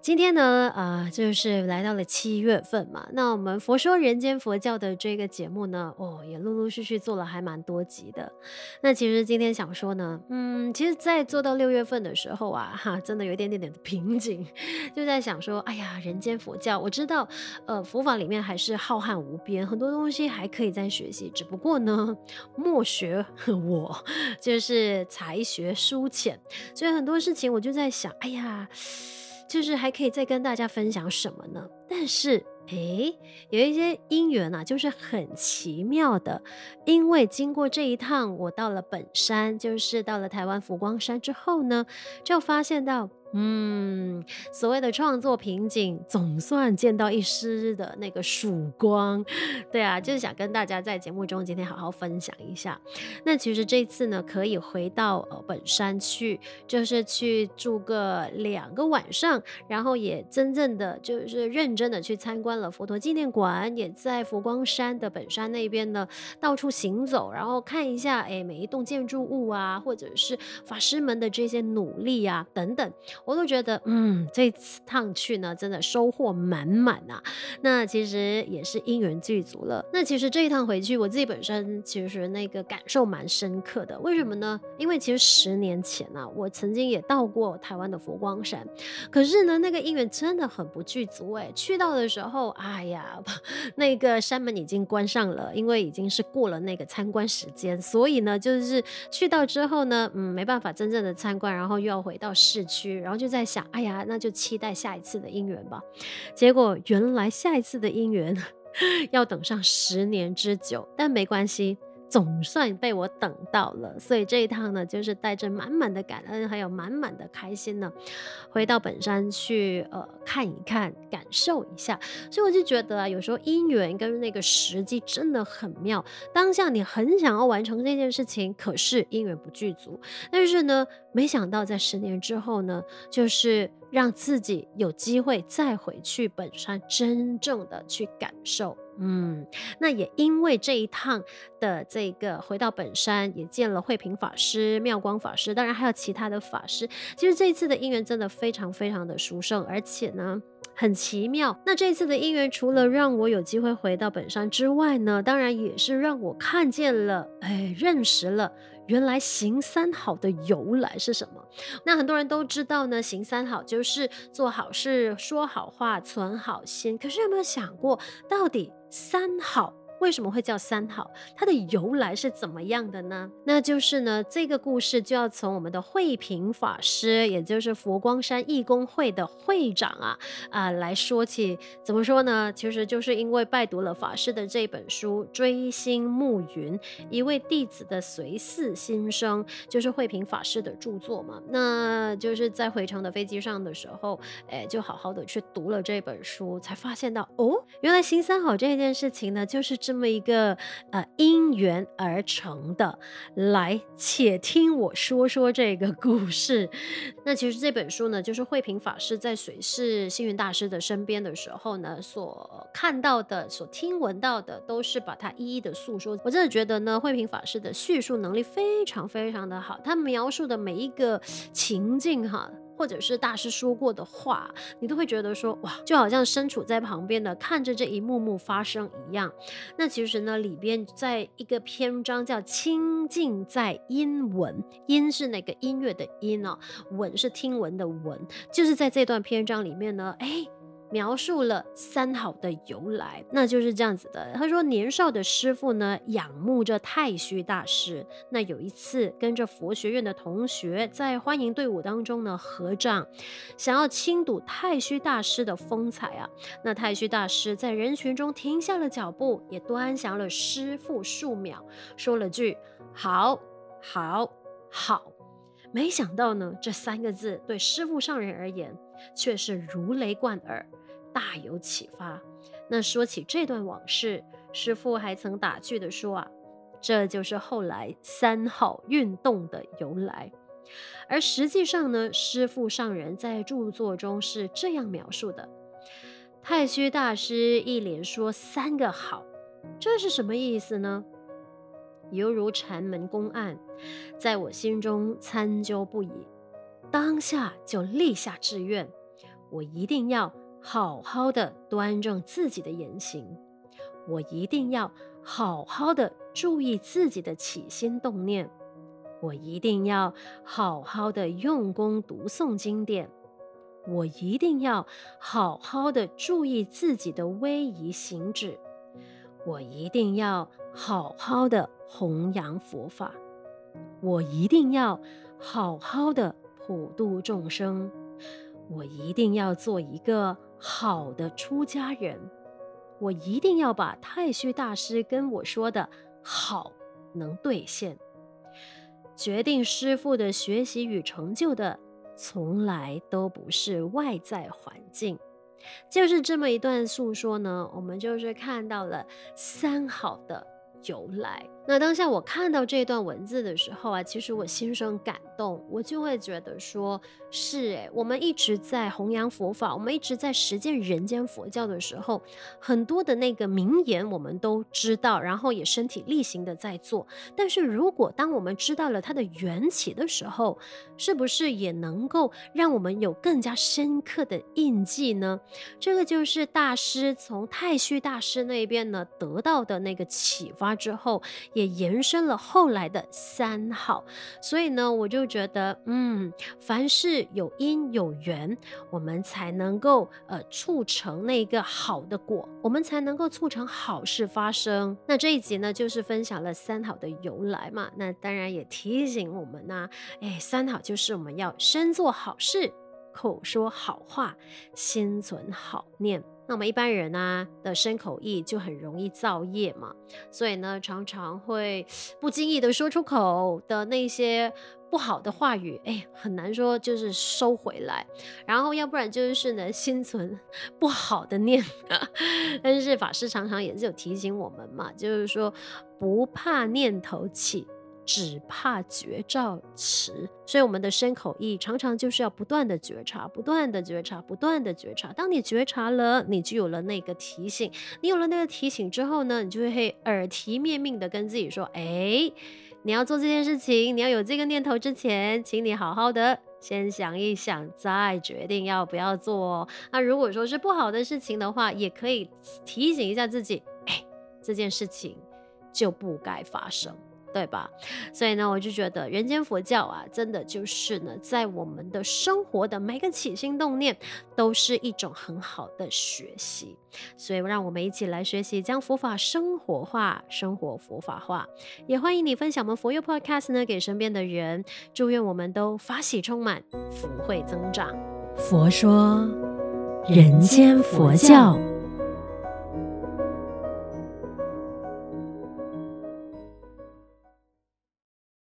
今天呢，啊、就是来到了七月份嘛。那我们佛说人间佛教的这个节目呢，哦，也陆陆续续做了还蛮多集的。那其实今天想说呢，嗯，其实，在做到六月份的时候啊，哈，真的有一点点点的瓶颈，就在想说，哎呀，人间佛教，我知道，呃，佛法里面还是浩瀚无边，很多东西还可以再学习。只不过呢，莫学我就是才学疏浅，所以很多事情我就在想，哎呀。就是还可以再跟大家分享什么呢？但是，诶，有一些因缘啊，就是很奇妙的，因为经过这一趟，我到了本山，就是到了台湾佛光山之后呢，就发现到。嗯，所谓的创作瓶颈，总算见到一丝的那个曙光。对啊，就是想跟大家在节目中今天好好分享一下。那其实这次呢，可以回到呃本山去，就是去住个两个晚上，然后也真正的就是认真的去参观了佛陀纪念馆，也在佛光山的本山那边呢到处行走，然后看一下哎每一栋建筑物啊，或者是法师们的这些努力啊等等。我都觉得，嗯，这次趟去呢，真的收获满满啊。那其实也是因缘具足了。那其实这一趟回去，我自己本身其实那个感受蛮深刻的。为什么呢？因为其实十年前啊，我曾经也到过台湾的佛光山，可是呢，那个因缘真的很不具足哎。去到的时候，哎呀，那个山门已经关上了，因为已经是过了那个参观时间，所以呢，就是去到之后呢，嗯，没办法真正的参观，然后又要回到市区，然后。我就在想，哎呀，那就期待下一次的姻缘吧。结果原来下一次的姻缘 要等上十年之久，但没关系。总算被我等到了，所以这一趟呢，就是带着满满的感恩，还有满满的开心呢，回到本山去，呃，看一看，感受一下。所以我就觉得啊，有时候因缘跟那个时机真的很妙。当下你很想要完成这件事情，可是因缘不具足。但是呢，没想到在十年之后呢，就是。让自己有机会再回去本山，真正的去感受。嗯，那也因为这一趟的这个回到本山，也见了慧平法师、妙光法师，当然还有其他的法师。其实这一次的因缘真的非常非常的殊胜，而且呢很奇妙。那这一次的因缘，除了让我有机会回到本山之外呢，当然也是让我看见了，哎，认识了。原来行三好的由来是什么？那很多人都知道呢，行三好就是做好事、说好话、存好心。可是有没有想过，到底三好？为什么会叫三好？它的由来是怎么样的呢？那就是呢，这个故事就要从我们的慧平法师，也就是佛光山义工会的会长啊啊、来说起。怎么说呢？其实就是因为拜读了法师的这本书《追星暮云》，一位弟子的随寺心声，就是慧平法师的著作嘛。那就是在回程的飞机上的时候，哎，就好好的去读了这本书，才发现到哦，原来行三好这件事情呢，就是这这么一个呃因缘而成的，来，且听我说说这个故事。那其实这本书呢，就是慧平法师在随侍星云大师的身边的时候呢，所看到的、所听闻到的，都是把它一一的诉说。我真的觉得呢，慧平法师的叙述能力非常非常的好，他描述的每一个情境哈。或者是大师说过的话，你都会觉得说哇，就好像身处在旁边的，看着这一幕幕发生一样。那其实呢，里边在一个篇章叫“清净在音闻”，音是那个音乐的音哦，闻是听闻的闻，就是在这段篇章里面呢，哎。描述了三好的由来，那就是这样子的。他说，年少的师父呢，仰慕着太虚大师。那有一次，跟着佛学院的同学在欢迎队伍当中呢合掌，想要亲睹太虚大师的风采啊。那太虚大师在人群中停下了脚步，也端详了师父数秒，说了句“好，好，好”。没想到呢，这三个字对师父上人而言却是如雷贯耳。大有启发。那说起这段往事，师父还曾打趣地说啊，这就是后来三好运动的由来。而实际上呢，师父上人在著作中是这样描述的：太虚大师一连说三个好，这是什么意思呢？犹如禅门公案，在我心中参究不已，当下就立下志愿，我一定要好好的端正自己的言行，我一定要好好的注意自己的起心动念。我一定要好好的用功读诵经典，我一定要好好的注意自己的威仪行止，我一定要好好的弘扬佛法，我一定要好好的普度众生，我一定要做一个好的出家人，我一定要把太虚大师跟我说的好能兑现。决定师父的学习与成就的，从来都不是外在环境，就是这么一段诉说呢，我们就是看到了三好的由来。那当下我看到这段文字的时候啊，其实我心生感动，我就会觉得说，是诶，我们一直在弘扬佛法，我们一直在实践人间佛教的时候，很多的那个名言我们都知道，然后也身体力行的在做。但是如果当我们知道了它的缘起的时候，是不是也能够让我们有更加深刻的印记呢？这个就是大师从太虚大师那边呢得到的那个启发之后。也延伸了后来的三好，所以呢，我就觉得，嗯，凡事有因有缘，我们才能够呃促成那个好的果，我们才能够促成好事发生。那这一集呢，就是分享了三好的由来嘛。那当然也提醒我们呢，哎，三好就是我们要身做好事，口说好话，心存好念。那我们一般人、啊、的身口意就很容易造业嘛，所以呢，常常会不经意的说出口的那些不好的话语，哎，很难说就是收回来。然后要不然就是呢，心存 不好的念。但是法师常常也是有提醒我们嘛，就是说不怕念头起。只怕觉照迟，所以我们的身口意常常就是要不断的觉察，不断的觉察，不断的觉察。当你觉察了，你就有了那个提醒。你有了那个提醒之后呢，你就会耳提面命的跟自己说：“哎，你要做这件事情，你要有这个念头之前，请你好好的先想一想，再决定要不要做。那如果说是不好的事情的话，也可以提醒一下自己：哎，这件事情就不该发生。”对吧？所以呢，我就觉得人间佛教啊，真的就是呢，在我们的生活的每个起心动念，都是一种很好的学习。所以，让我们一起来学习，将佛法生活化，生活佛法化。也欢迎你分享我们佛佑 Podcast 呢，给身边的人。祝愿我们都法喜充满，福慧增长。佛说人间佛教。